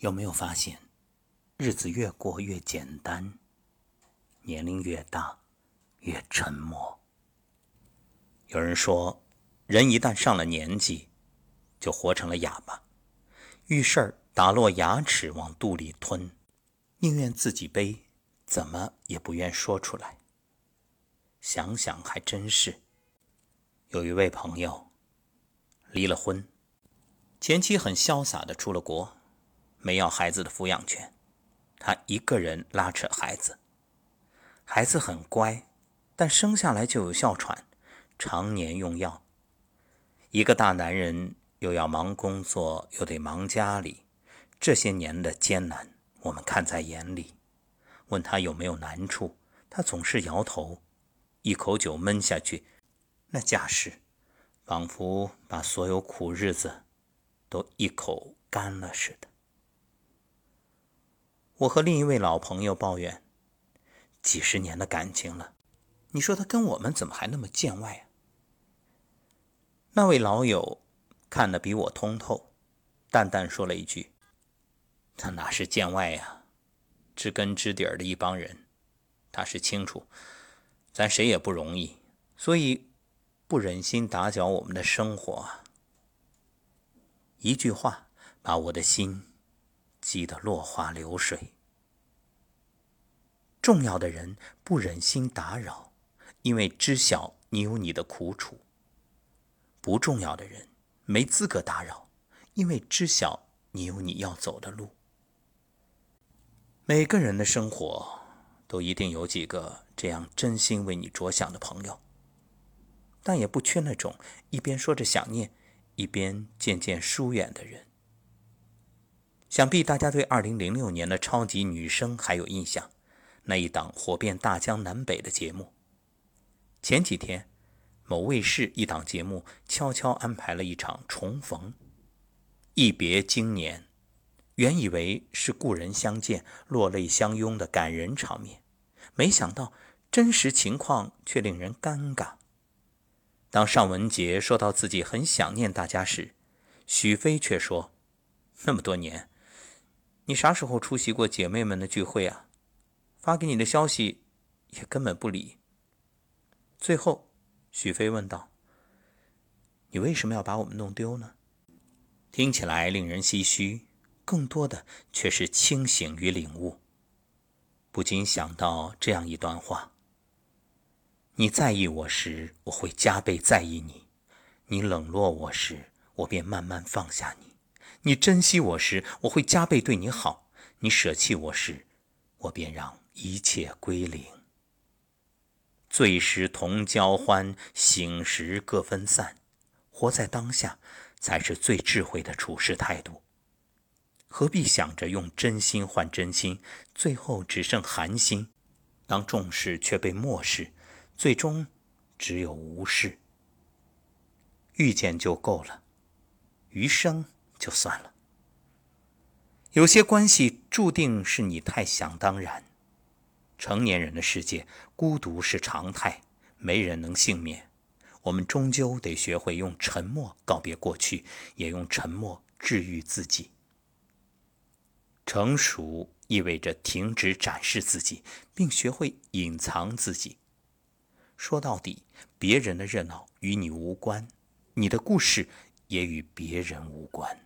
有没有发现，日子越过越简单，年龄越大越沉默？有人说，人一旦上了年纪，就活成了哑巴，遇事儿打落牙齿往肚里吞，宁愿自己背，怎么也不愿说出来。想想还真是。有一位朋友离了婚，前妻很潇洒的出了国。没要孩子的抚养权，他一个人拉扯孩子。孩子很乖，但生下来就有哮喘，常年用药。一个大男人又要忙工作，又得忙家里，这些年的艰难我们看在眼里。问他有没有难处，他总是摇头，一口酒闷下去，那架势，仿佛把所有苦日子都一口干了似的。我和另一位老朋友抱怨：“几十年的感情了，你说他跟我们怎么还那么见外啊？”那位老友看得比我通透，淡淡说了一句：“他哪是见外呀？知根知底儿的一帮人，他是清楚，咱谁也不容易，所以不忍心打搅我们的生活啊。”一句话把我的心。急得落花流水。重要的人不忍心打扰，因为知晓你有你的苦楚；不重要的人没资格打扰，因为知晓你有你要走的路。每个人的生活都一定有几个这样真心为你着想的朋友，但也不缺那种一边说着想念，一边渐渐疏远的人。想必大家对二零零六年的超级女声还有印象，那一档火遍大江南北的节目。前几天，某卫视一档节目悄悄安排了一场重逢，一别经年，原以为是故人相见、落泪相拥的感人场面，没想到真实情况却令人尴尬。当尚雯婕说到自己很想念大家时，许飞却说：“那么多年。”你啥时候出席过姐妹们的聚会啊？发给你的消息也根本不理。最后，许飞问道：“你为什么要把我们弄丢呢？”听起来令人唏嘘，更多的却是清醒与领悟。不禁想到这样一段话：“你在意我时，我会加倍在意你；你冷落我时，我便慢慢放下你。”你珍惜我时，我会加倍对你好；你舍弃我时，我便让一切归零。醉时同交欢，醒时各分散。活在当下，才是最智慧的处事态度。何必想着用真心换真心，最后只剩寒心？当重视却被漠视，最终只有无视。遇见就够了，余生。就算了，有些关系注定是你太想当然。成年人的世界，孤独是常态，没人能幸免。我们终究得学会用沉默告别过去，也用沉默治愈自己。成熟意味着停止展示自己，并学会隐藏自己。说到底，别人的热闹与你无关，你的故事也与别人无关。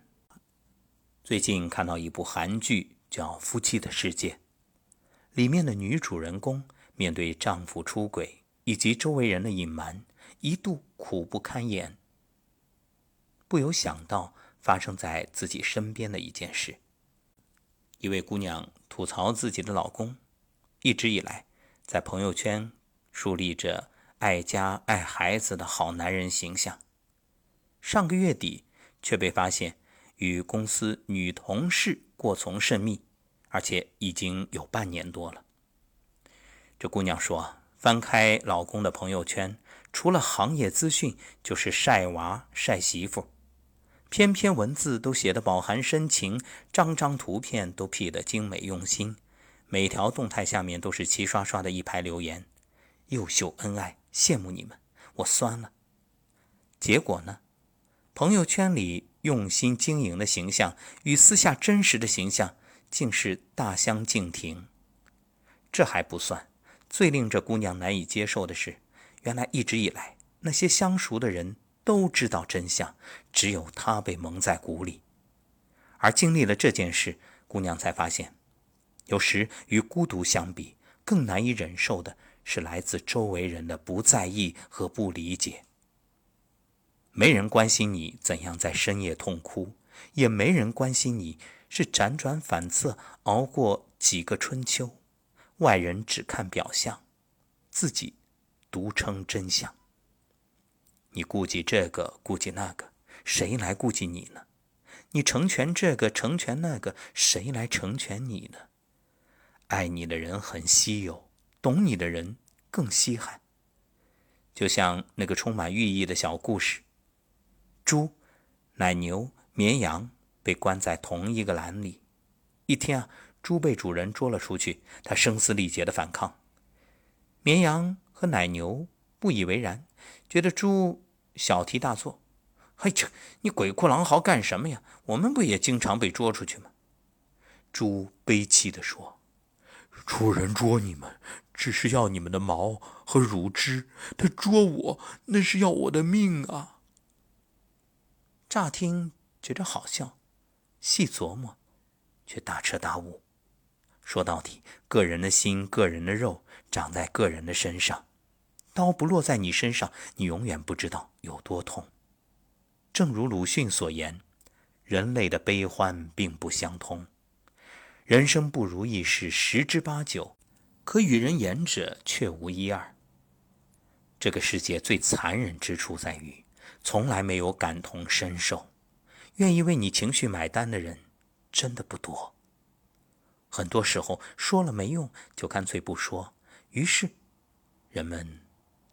最近看到一部韩剧，叫《夫妻的世界》，里面的女主人公面对丈夫出轨以及周围人的隐瞒，一度苦不堪言。不由想到发生在自己身边的一件事：一位姑娘吐槽自己的老公，一直以来在朋友圈树立着爱家爱孩子的好男人形象，上个月底却被发现。与公司女同事过从甚密，而且已经有半年多了。这姑娘说：“翻开老公的朋友圈，除了行业资讯，就是晒娃、晒媳妇，篇篇文字都写得饱含深情，张张图片都 P 得精美用心，每条动态下面都是齐刷刷的一排留言：又秀恩爱，羡慕你们，我酸了。结果呢？朋友圈里。用心经营的形象与私下真实的形象竟是大相径庭。这还不算，最令这姑娘难以接受的是，原来一直以来那些相熟的人都知道真相，只有她被蒙在鼓里。而经历了这件事，姑娘才发现，有时与孤独相比，更难以忍受的是来自周围人的不在意和不理解。没人关心你怎样在深夜痛哭，也没人关心你是辗转反侧熬过几个春秋。外人只看表象，自己独称真相。你顾及这个，顾及那个，谁来顾及你呢？你成全这个，成全那个，谁来成全你呢？爱你的人很稀有，懂你的人更稀罕。就像那个充满寓意的小故事。猪、奶牛、绵羊被关在同一个篮里。一天啊，猪被主人捉了出去，它声嘶力竭的反抗。绵羊和奶牛不以为然，觉得猪小题大做。嘿，这你鬼哭狼嚎干什么呀？我们不也经常被捉出去吗？猪悲戚地说：“主人捉你们，只是要你们的毛和乳汁；他捉我，那是要我的命啊！”乍听觉着好笑，细琢磨，却大彻大悟。说到底，个人的心、个人的肉，长在个人的身上。刀不落在你身上，你永远不知道有多痛。正如鲁迅所言：“人类的悲欢并不相通，人生不如意事十之八九，可与人言者却无一二。”这个世界最残忍之处在于。从来没有感同身受，愿意为你情绪买单的人真的不多。很多时候说了没用，就干脆不说，于是人们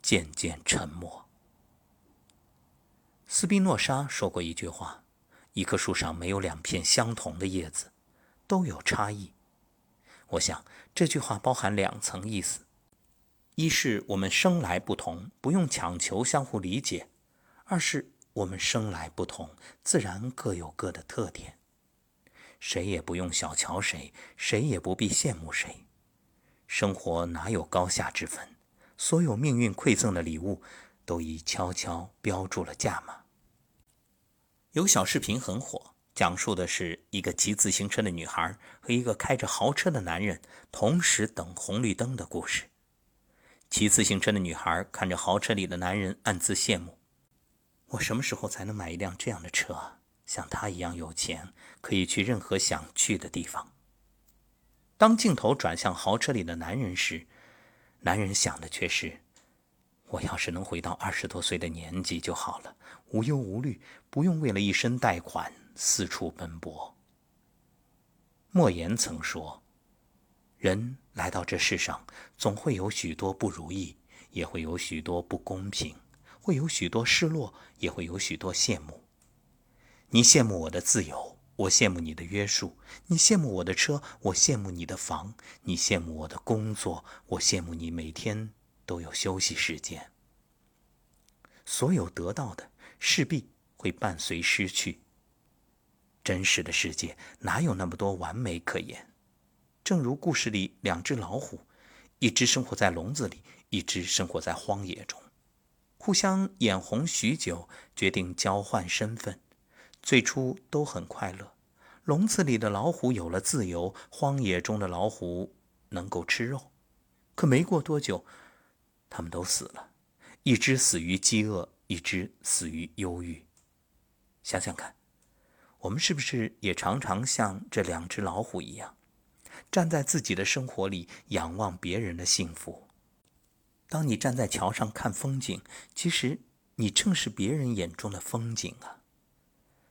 渐渐沉默。斯宾诺莎说过一句话：“一棵树上没有两片相同的叶子，都有差异。”我想这句话包含两层意思：一是我们生来不同，不用强求相互理解。二是我们生来不同，自然各有各的特点，谁也不用小瞧谁，谁也不必羡慕谁。生活哪有高下之分？所有命运馈赠的礼物，都已悄悄标注了价码。有小视频很火，讲述的是一个骑自行车的女孩和一个开着豪车的男人同时等红绿灯的故事。骑自行车的女孩看着豪车里的男人，暗自羡慕。我什么时候才能买一辆这样的车，像他一样有钱，可以去任何想去的地方？当镜头转向豪车里的男人时，男人想的却是：我要是能回到二十多岁的年纪就好了，无忧无虑，不用为了一身贷款四处奔波。莫言曾说：人来到这世上，总会有许多不如意，也会有许多不公平。会有许多失落，也会有许多羡慕。你羡慕我的自由，我羡慕你的约束；你羡慕我的车，我羡慕你的房；你羡慕我的工作，我羡慕你每天都有休息时间。所有得到的，势必会伴随失去。真实的世界哪有那么多完美可言？正如故事里两只老虎，一只生活在笼子里，一只生活在荒野中。互相眼红许久，决定交换身份。最初都很快乐，笼子里的老虎有了自由，荒野中的老虎能够吃肉。可没过多久，他们都死了，一只死于饥饿，一只死于忧郁。想想看，我们是不是也常常像这两只老虎一样，站在自己的生活里仰望别人的幸福？当你站在桥上看风景，其实你正是别人眼中的风景啊。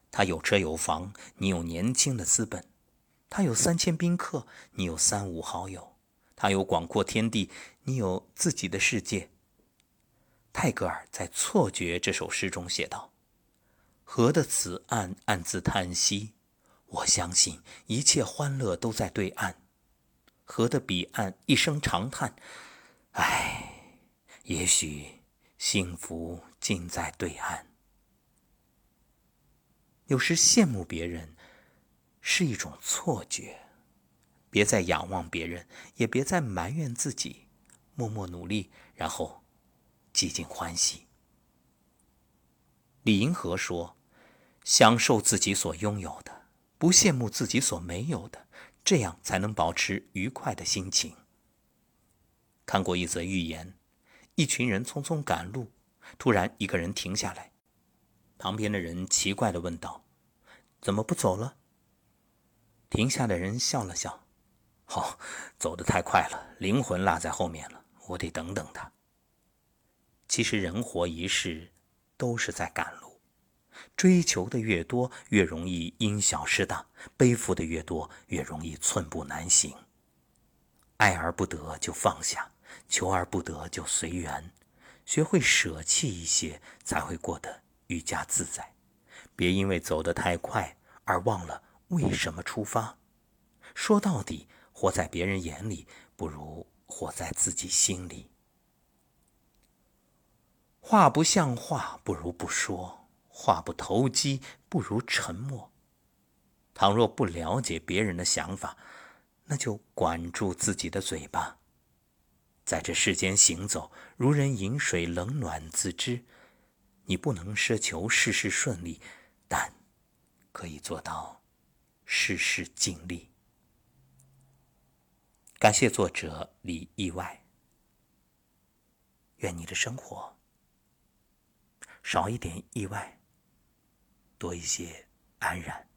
他有车有房，你有年轻的资本；他有三千宾客，你有三五好友；他有广阔天地，你有自己的世界。泰戈尔在《错觉》这首诗中写道：“河的此岸暗自叹息，我相信一切欢乐都在对岸；河的彼岸一声长叹，唉。”也许幸福近在对岸。有时羡慕别人是一种错觉。别再仰望别人，也别再埋怨自己，默默努力，然后极尽欢喜。李银河说：“享受自己所拥有的，不羡慕自己所没有的，这样才能保持愉快的心情。”看过一则寓言，一群人匆匆赶路，突然一个人停下来，旁边的人奇怪的问道：“怎么不走了？”停下的人笑了笑。好，走得太快了，灵魂落在后面了，我得等等他。其实人活一世，都是在赶路，追求的越多，越容易因小失大；背负的越多，越容易寸步难行。爱而不得就放下，求而不得就随缘，学会舍弃一些，才会过得愈加自在。别因为走得太快而忘了为什么出发。说到底。活在别人眼里，不如活在自己心里。话不像话，不如不说；话不投机，不如沉默。倘若不了解别人的想法，那就管住自己的嘴巴。在这世间行走，如人饮水，冷暖自知。你不能奢求事事顺利，但可以做到事事尽力。感谢作者李意外。愿你的生活少一点意外，多一些安然。